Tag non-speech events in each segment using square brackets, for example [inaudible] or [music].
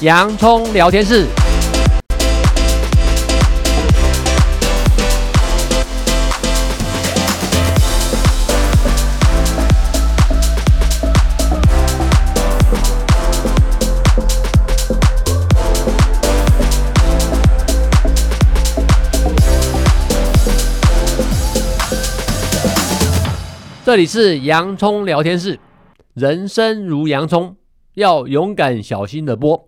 洋葱聊天室。这里是洋葱聊天室，人生如洋葱，要勇敢小心的剥，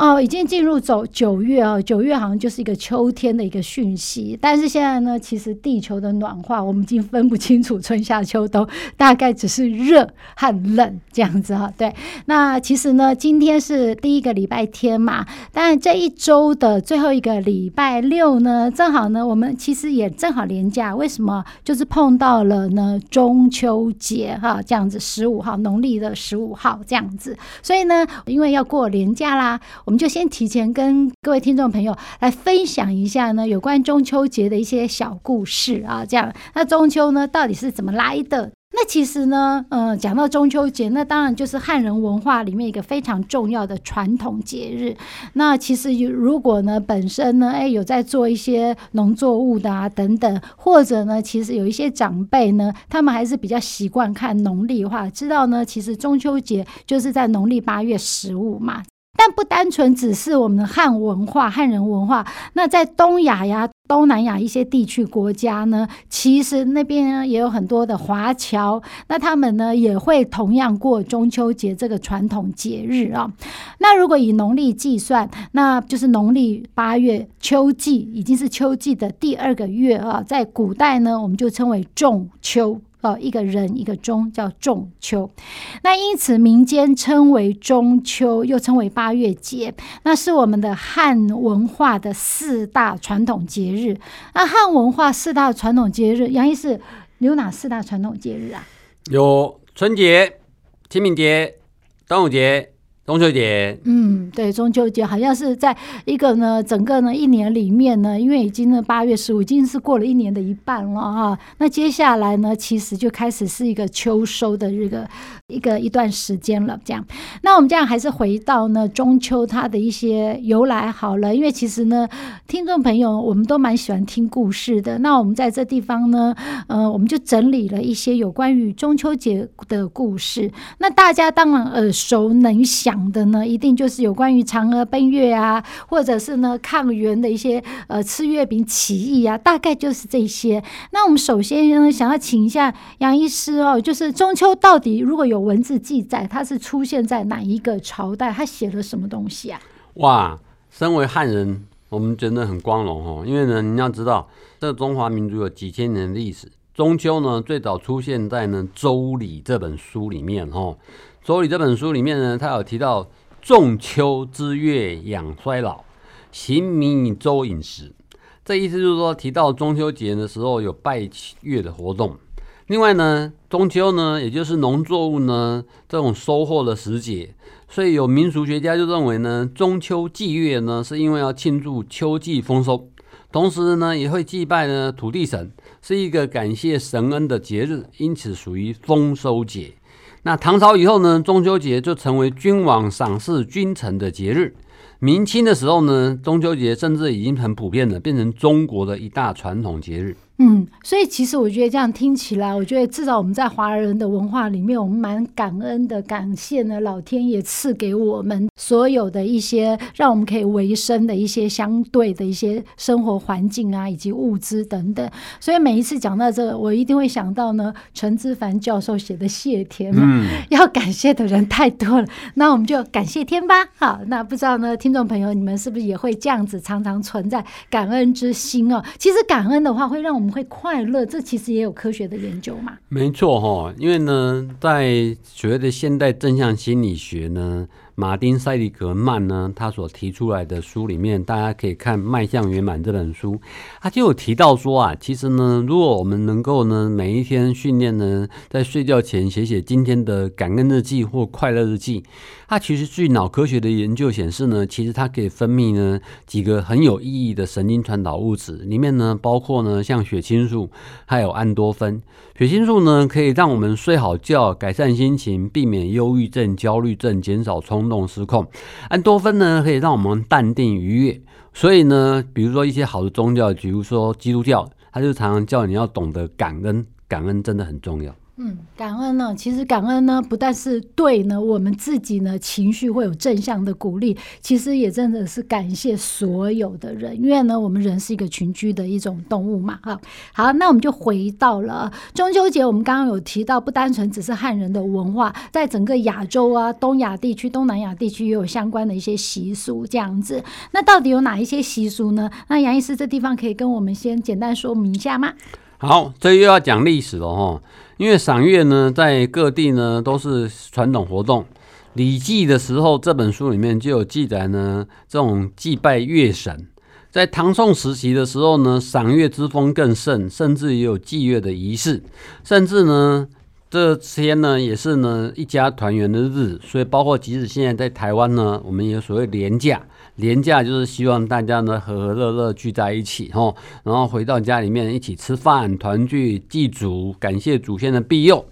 哦，已经进入走九月哦，九月好像就是一个秋天的一个讯息。但是现在呢，其实地球的暖化，我们已经分不清楚春夏秋冬，大概只是热和冷这样子哈。对，那其实呢，今天是第一个礼拜天嘛，但这一周的最后一个礼拜六呢，正好呢，我们其实也正好连假。为什么？就是碰到了呢中秋节哈，这样子十五号，农历的十五号这样子。所以呢，因为要过连假啦。我们就先提前跟各位听众朋友来分享一下呢，有关中秋节的一些小故事啊，这样。那中秋呢，到底是怎么来的？那其实呢，呃，讲到中秋节，那当然就是汉人文化里面一个非常重要的传统节日。那其实如果呢，本身呢，哎，有在做一些农作物的啊，等等，或者呢，其实有一些长辈呢，他们还是比较习惯看农历的话，知道呢，其实中秋节就是在农历八月十五嘛。但不单纯只是我们的汉文化、汉人文化，那在东亚呀、东南亚一些地区国家呢，其实那边也有很多的华侨，那他们呢也会同样过中秋节这个传统节日啊。那如果以农历计算，那就是农历八月秋季，已经是秋季的第二个月啊。在古代呢，我们就称为仲秋。哦，一个人一个中叫仲秋，那因此民间称为中秋，又称为八月节，那是我们的汉文化的四大传统节日。那汉文化四大传统节日，杨医师有哪四大传统节日啊？有春节、清明节、端午节。中秋节，嗯，对，中秋节好像是在一个呢，整个呢一年里面呢，因为已经呢八月十五已经是过了一年的一半了哈。那接下来呢，其实就开始是一个秋收的这个一个一段时间了。这样，那我们这样还是回到呢中秋它的一些由来好了，因为其实呢，听众朋友我们都蛮喜欢听故事的。那我们在这地方呢，呃，我们就整理了一些有关于中秋节的故事。那大家当然耳熟能详。的呢，一定就是有关于嫦娥奔月啊，或者是呢抗元的一些呃吃月饼起义啊，大概就是这些。那我们首先呢，想要请一下杨医师哦，就是中秋到底如果有文字记载，它是出现在哪一个朝代？他写了什么东西啊？哇，身为汉人，我们觉得很光荣哦，因为呢，你要知道，这中华民族有几千年的历史，中秋呢最早出现在呢《周礼》这本书里面哦。《周礼》这本书里面呢，他有提到仲秋之月养衰老，行弥周饮食。这意思就是说，提到中秋节的时候有拜月的活动。另外呢，中秋呢，也就是农作物呢这种收获的时节，所以有民俗学家就认为呢，中秋祭月呢，是因为要庆祝秋季丰收，同时呢，也会祭拜呢土地神，是一个感谢神恩的节日，因此属于丰收节。那唐朝以后呢，中秋节就成为君王赏赐君臣的节日。明清的时候呢，中秋节甚至已经很普遍了，变成中国的一大传统节日。嗯，所以其实我觉得这样听起来，我觉得至少我们在华人的文化里面，我们蛮感恩的，感谢呢老天爷赐给我们所有的一些让我们可以维生的一些相对的一些生活环境啊，以及物资等等。所以每一次讲到这个，我一定会想到呢陈之凡教授写的谢天嘛，嗯，要感谢的人太多了，那我们就感谢天吧。好，那不知道呢，听众朋友你们是不是也会这样子常常存在感恩之心哦？其实感恩的话会让我们。会快乐，这其实也有科学的研究嘛？没错哈，因为呢，在所谓的现代正向心理学呢，马丁塞里格曼呢，他所提出来的书里面，大家可以看《迈向圆满》这本书，他就有提到说啊，其实呢，如果我们能够呢，每一天训练呢，在睡觉前写写今天的感恩日记或快乐日记，它其实据脑科学的研究显示呢，其实它可以分泌呢几个很有意义的神经传导物质，里面呢包括呢像血清素，还有安多芬。血清素呢可以让我们睡好觉，改善心情，避免忧郁症、焦虑症，减少冲动失控。安多芬呢，可以让我们淡定愉悦。所以呢，比如说一些好的宗教，比如说基督教，他就常常叫你要懂得感恩，感恩真的很重要。嗯，感恩呢，其实感恩呢，不但是对呢，我们自己呢情绪会有正向的鼓励，其实也真的是感谢所有的人，因为呢，我们人是一个群居的一种动物嘛，哈。好，那我们就回到了中秋节，我们刚刚有提到，不单纯只是汉人的文化，在整个亚洲啊、东亚地区、东南亚地区也有相关的一些习俗这样子。那到底有哪一些习俗呢？那杨医师这地方可以跟我们先简单说明一下吗？好，这又要讲历史了哈。因为赏月呢，在各地呢都是传统活动。《礼记》的时候，这本书里面就有记载呢，这种祭拜月神。在唐宋时期的时候呢，赏月之风更盛，甚至也有祭月的仪式。甚至呢，这天呢也是呢一家团圆的日子。所以，包括即使现在在台湾呢，我们也所谓连假。连假就是希望大家呢和和乐乐聚在一起哈，然后回到家里面一起吃饭团聚祭祖，感谢祖先的庇佑。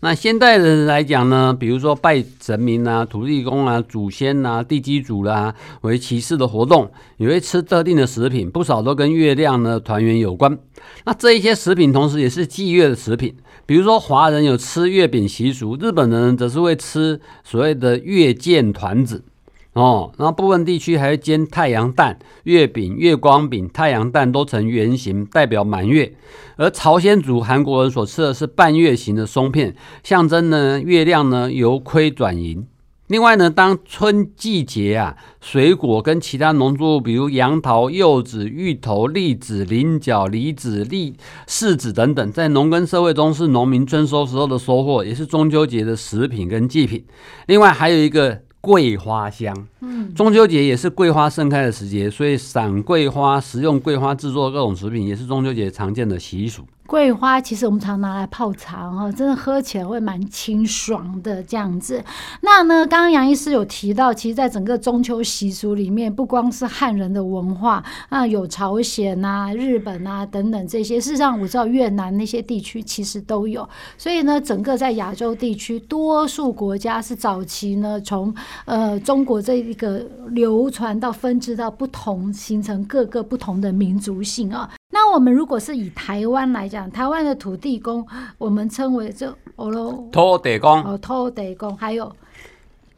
那现代人来讲呢，比如说拜神明啊、土地公啊、祖先啊、地基主啦、为骑士的活动，也会吃特定的食品，不少都跟月亮呢团圆有关。那这一些食品同时也是祭月的食品，比如说华人有吃月饼习俗，日本人则是会吃所谓的月见团子。哦，然后部分地区还会煎太阳蛋、月饼、月光饼、太阳蛋都呈圆形，代表满月。而朝鲜族、韩国人所吃的是半月形的松片，象征呢月亮呢由亏转盈。另外呢，当春季节啊，水果跟其他农作物，比如杨桃、柚子、芋头、栗子、菱角、梨子、栗柿子等等，在农耕社会中是农民春收时候的收获，也是中秋节的食品跟祭品。另外还有一个。桂花香，嗯，中秋节也是桂花盛开的时节，所以赏桂花、食用桂花制作各种食品，也是中秋节常见的习俗。桂花其实我们常拿来泡茶哈，真的喝起来会蛮清爽的这样子。那呢，刚刚杨医师有提到，其实在整个中秋习俗里面，不光是汉人的文化啊，有朝鲜啊、日本啊等等这些。事实上，我知道越南那些地区其实都有。所以呢，整个在亚洲地区，多数国家是早期呢，从呃中国这一个流传到分支到不同，形成各个不同的民族性啊。那我们如果是以台湾来讲，台湾的土地公，我们称为这哦喽，土地公哦，土地公，还有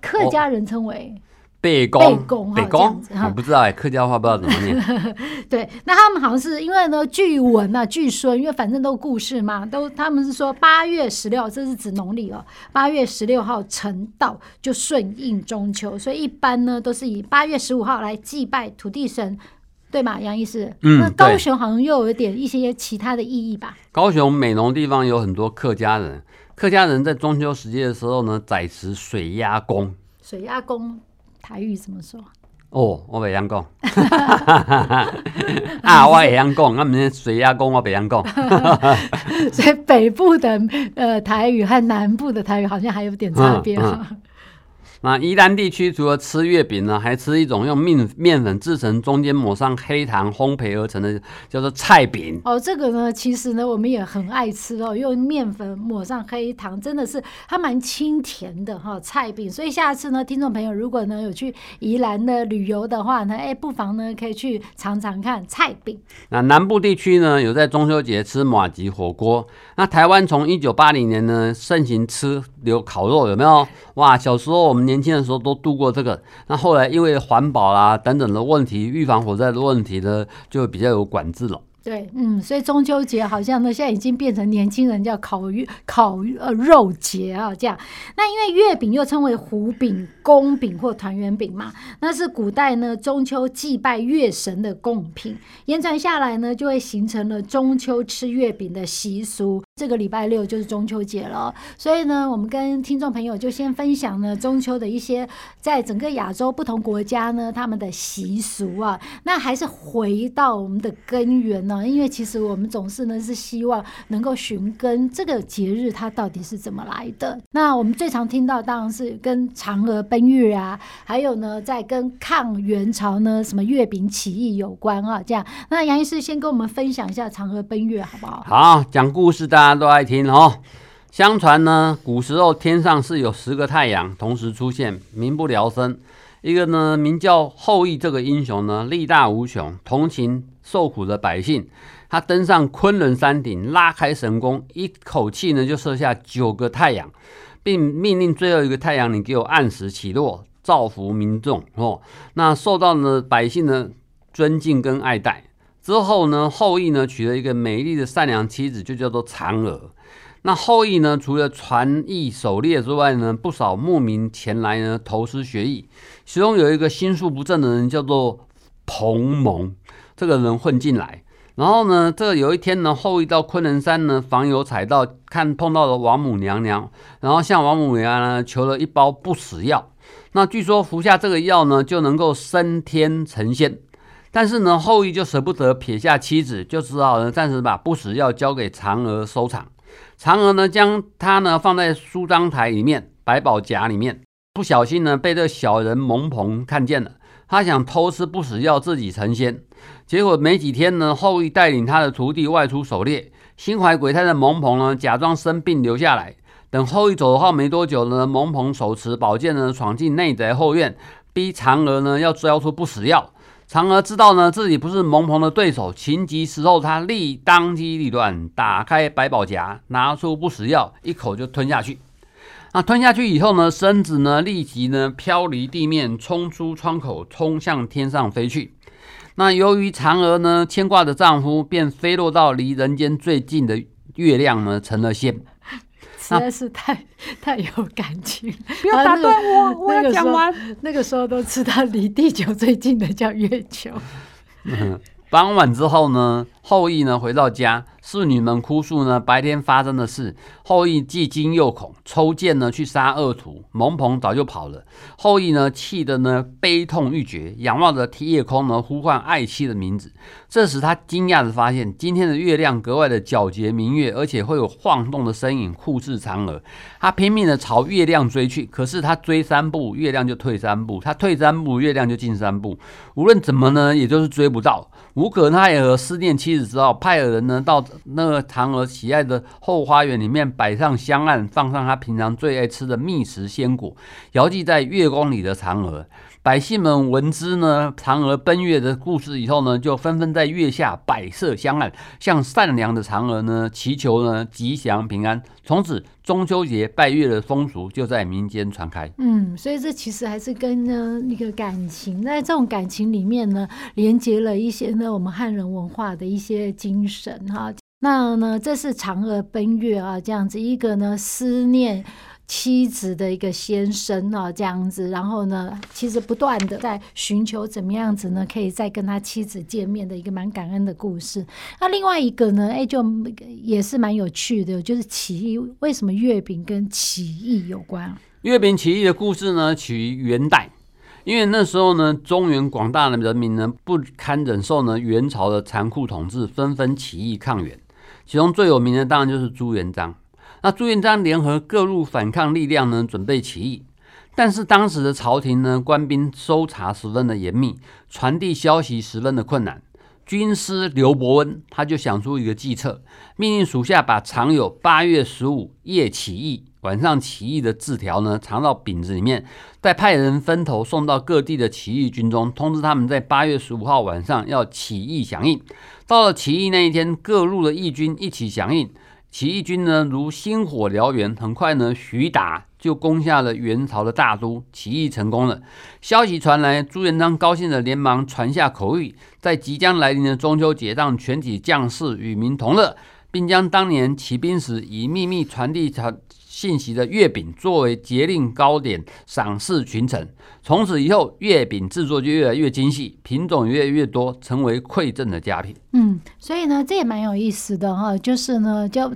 客家人称为伯公，伯公，我不知道哎，客家话不知道怎么念。[laughs] 对，那他们好像是因为呢，据闻啊，据说，因为反正都故事嘛，都他们是说八月十六，这是指农历哦，八月十六号成道就顺应中秋，所以一般呢都是以八月十五号来祭拜土地神。对嘛，杨医师？嗯，那高雄好像又有一点一些其他的意义吧？高雄美浓地方有很多客家人，客家人在中秋时节的时候呢，宰食水鸭公。水鸭公台语怎么说？哦，我北洋 [laughs] [laughs] 讲。啊，我北洋讲，那么水鸭公我北洋讲。所以北部的呃台语和南部的台语好像还有点差别。嗯嗯那宜兰地区除了吃月饼呢，还吃一种用面面粉制成，中间抹上黑糖烘焙而成的，叫做菜饼。哦，这个呢，其实呢，我们也很爱吃哦，用面粉抹上黑糖，真的是它蛮清甜的哈、哦，菜饼。所以下次呢，听众朋友如果呢有去宜兰的旅游的话呢，哎，不妨呢可以去尝尝看菜饼。那南部地区呢，有在中秋节吃马吉火锅。那台湾从一九八零年呢盛行吃有烤肉，有没有？哇，小时候我们。年轻的时候都度过这个，那后来因为环保啦、啊、等等的问题，预防火灾的问题呢，就比较有管制了。对，嗯，所以中秋节好像呢，现在已经变成年轻人叫烤月、烤呃肉节啊，这样。那因为月饼又称为胡饼、公饼或团圆饼嘛，那是古代呢中秋祭拜月神的贡品，延传下来呢，就会形成了中秋吃月饼的习俗。这个礼拜六就是中秋节了，所以呢，我们跟听众朋友就先分享呢中秋的一些在整个亚洲不同国家呢他们的习俗啊。那还是回到我们的根源呢，因为其实我们总是呢是希望能够寻根这个节日它到底是怎么来的。那我们最常听到当然是跟嫦娥奔月啊，还有呢在跟抗元朝呢什么月饼起义有关啊。这样，那杨医师先跟我们分享一下嫦娥奔月好不好？好，讲故事的大家都爱听哦。相传呢，古时候天上是有十个太阳同时出现，民不聊生。一个呢，名叫后羿这个英雄呢，力大无穷，同情受苦的百姓。他登上昆仑山顶，拉开神弓，一口气呢就射下九个太阳，并命令最后一个太阳你给我按时起落，造福民众哦。那受到呢百姓的尊敬跟爱戴。之后呢，后羿呢娶了一个美丽的善良妻子，就叫做嫦娥。那后羿呢，除了传艺狩猎之外呢，不少牧民前来呢投师学艺。其中有一个心术不正的人，叫做彭蒙。这个人混进来，然后呢，这有一天呢，后羿到昆仑山呢访友采道，看碰到了王母娘娘，然后向王母娘娘求了一包不死药。那据说服下这个药呢，就能够升天成仙。但是呢，后羿就舍不得撇下妻子，就只好呢暂时把不死药交给嫦娥收藏。嫦娥呢将它呢放在梳妆台里面百宝匣里面，不小心呢被这小人蒙鹏看见了，他想偷吃不死药自己成仙。结果没几天呢，后羿带领他的徒弟外出狩猎，心怀鬼胎的蒙鹏呢假装生病留下来。等后羿走后没多久呢，蒙鹏手持宝剑呢闯进内宅后院，逼嫦娥呢要交出不死药。嫦娥知道呢自己不是蒙鹏的对手，情急时候，她立当机立断，打开百宝匣，拿出不死药，一口就吞下去。那吞下去以后呢，身子呢立即呢飘离地面，冲出窗口，冲向天上飞去。那由于嫦娥呢牵挂着丈夫，便飞落到离人间最近的月亮呢，成了仙。实在是太太有感情，不要打断我，啊、我要讲完。那个时候都知道离地球最近的叫月球。嗯 [laughs] [laughs] 傍晚之后呢，后羿呢回到家，侍女们哭诉呢白天发生的事。后羿既惊又恐，抽剑呢去杀恶徒。蒙鹏早就跑了。后羿呢气得呢悲痛欲绝，仰望着夜空呢呼唤爱妻的名字。这时他惊讶地发现，今天的月亮格外的皎洁明月，而且会有晃动的身影酷似嫦娥。他拼命地朝月亮追去，可是他追三步，月亮就退三步；他退三步，月亮就进三步。无论怎么呢，也就是追不到。无可奈何，思念妻子之后，派人呢到那个嫦娥喜爱的后花园里面摆上香案，放上他平常最爱吃的蜜食鲜果，遥祭在月宫里的嫦娥。百姓们闻知呢嫦娥奔月的故事以后呢，就纷纷在月下摆设香案，向善良的嫦娥呢祈求呢吉祥平安。从此中秋节拜月的风俗就在民间传开。嗯，所以这其实还是跟呢一个感情，在这种感情里面呢，连接了一些呢我们汉人文化的一些精神哈。那呢，这是嫦娥奔月啊，这样子一个呢思念。妻子的一个先生啊，这样子，然后呢，其实不断的在寻求怎么样子呢，可以再跟他妻子见面的一个蛮感恩的故事。那另外一个呢，哎，就也是蛮有趣的，就是起义。为什么月饼跟起义有关？月饼起义的故事呢，起于元代，因为那时候呢，中原广大的人民呢，不堪忍受呢元朝的残酷统治，纷纷起义抗元。其中最有名的当然就是朱元璋。那朱元璋联合各路反抗力量呢，准备起义，但是当时的朝廷呢，官兵搜查十分的严密，传递消息十分的困难。军师刘伯温他就想出一个计策，命令属下把藏有八月十五夜起义、晚上起义的字条呢，藏到饼子里面，再派人分头送到各地的起义军中，通知他们在八月十五号晚上要起义响应。到了起义那一天，各路的义军一起响应。起义军呢，如星火燎原，很快呢，徐达就攻下了元朝的大都，起义成功了。消息传来，朱元璋高兴的连忙传下口谕，在即将来临的中秋节，让全体将士与民同乐，并将当年起兵时已秘密传递信息的月饼作为节令糕点赏赐群臣。从此以后，月饼制作就越来越精细，品种越来越多，成为馈赠的佳品。嗯，所以呢，这也蛮有意思的哈，就是呢，就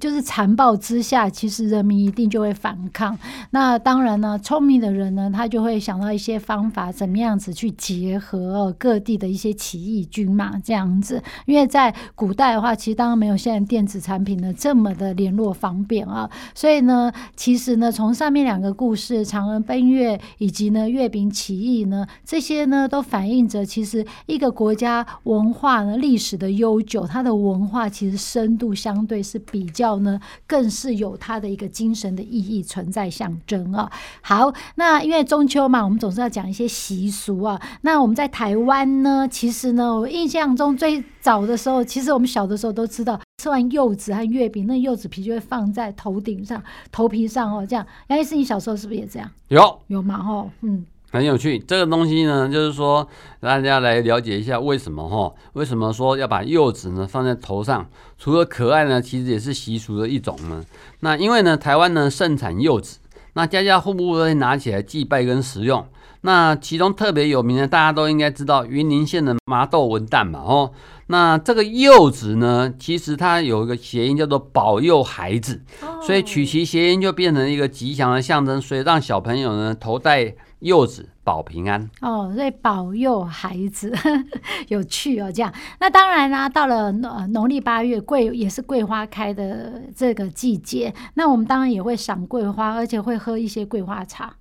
就是残暴之下，其实人民一定就会反抗。那当然呢，聪明的人呢，他就会想到一些方法，怎么样子去结合各地的一些起义军嘛，这样子。因为在古代的话，其实当然没有现在电子产品呢这么的联络方便啊，所以呢，其实呢，从上面两个故事，嫦娥奔月以及呢月饼起义呢，这些呢都反映着其实一个国家文化呢历史的悠久，它的文化其实深度相对是比较呢，更是有它的一个精神的意义存在象征啊。好，那因为中秋嘛，我们总是要讲一些习俗啊。那我们在台湾呢，其实呢，我印象中最早的时候，其实我们小的时候都知道，吃完柚子和月饼，那柚子皮就会放在头顶上、头皮上哦，这样。杨医师，你小时候是不是也这样？有有嘛？哦，嗯。很有趣，这个东西呢，就是说大家来了解一下为什么哈？为什么说要把柚子呢放在头上？除了可爱呢，其实也是习俗的一种呢。那因为呢，台湾呢盛产柚子，那家家户户都会拿起来祭拜跟食用。那其中特别有名的，大家都应该知道云林县的麻豆文旦嘛，哦。那这个柚子呢，其实它有一个谐音叫做保佑孩子，所以取其谐音就变成一个吉祥的象征，所以让小朋友呢头戴柚子保平安。哦，所以保佑孩子 [laughs] 有趣哦，这样。那当然啦，到了呃农历八月，桂也是桂花开的这个季节，那我们当然也会赏桂花，而且会喝一些桂花茶，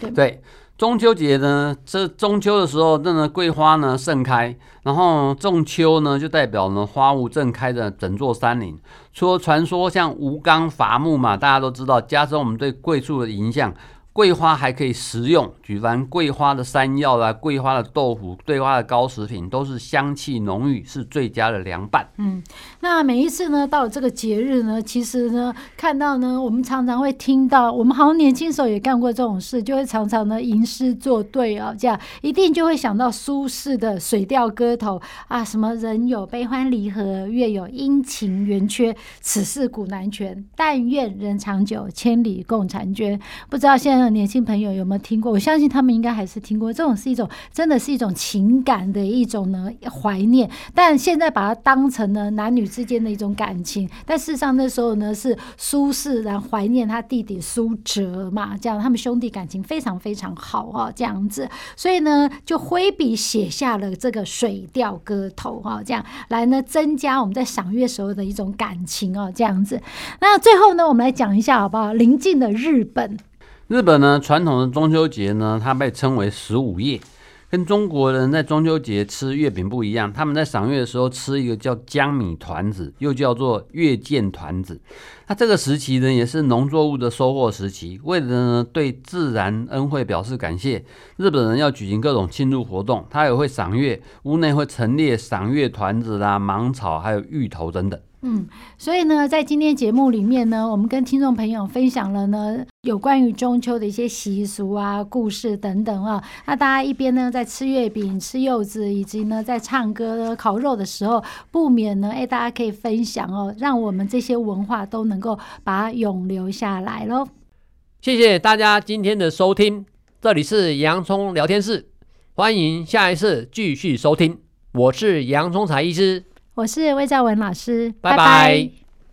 对对。中秋节呢，这中秋的时候，那个桂花呢盛开，然后仲秋呢就代表呢花雾正开的整座山林。除了传说像吴刚伐木嘛，大家都知道，加深我们对桂树的印象。桂花还可以食用，举凡桂花的山药啦、桂花的豆腐、桂花的糕食品，都是香气浓郁，是最佳的凉拌。嗯，那每一次呢，到了这个节日呢，其实呢，看到呢，我们常常会听到，我们好像年轻时候也干过这种事，就会常常呢吟诗作对哦，这样一定就会想到苏轼的《水调歌头》啊，什么人有悲欢离合，月有阴晴圆缺，此事古难全。但愿人长久，千里共婵娟。不知道现在的。年轻朋友有没有听过？我相信他们应该还是听过。这种是一种，真的是一种情感的一种呢怀念。但现在把它当成了男女之间的一种感情。但事实上那时候呢，是苏轼然怀念他弟弟苏辙嘛，这样他们兄弟感情非常非常好啊，这样子。所以呢，就挥笔写下了这个《水调歌头》啊，这样来呢增加我们在赏月时候的一种感情啊，这样子。那最后呢，我们来讲一下好不好？邻近的日本。日本呢，传统的中秋节呢，它被称为十五夜，跟中国人在中秋节吃月饼不一样。他们在赏月的时候吃一个叫江米团子，又叫做月见团子。那这个时期呢，也是农作物的收获时期。为了呢对自然恩惠表示感谢，日本人要举行各种庆祝活动，他也会赏月，屋内会陈列赏月团子啦、芒草，还有芋头等等。嗯，所以呢，在今天节目里面呢，我们跟听众朋友分享了呢有关于中秋的一些习俗啊、故事等等啊。那大家一边呢在吃月饼、吃柚子，以及呢在唱歌、烤肉的时候，不免呢，哎，大家可以分享哦，让我们这些文化都能够把它永留下来喽。谢谢大家今天的收听，这里是洋葱聊天室，欢迎下一次继续收听。我是杨聪财医师。我是魏兆文老师，拜拜。拜拜。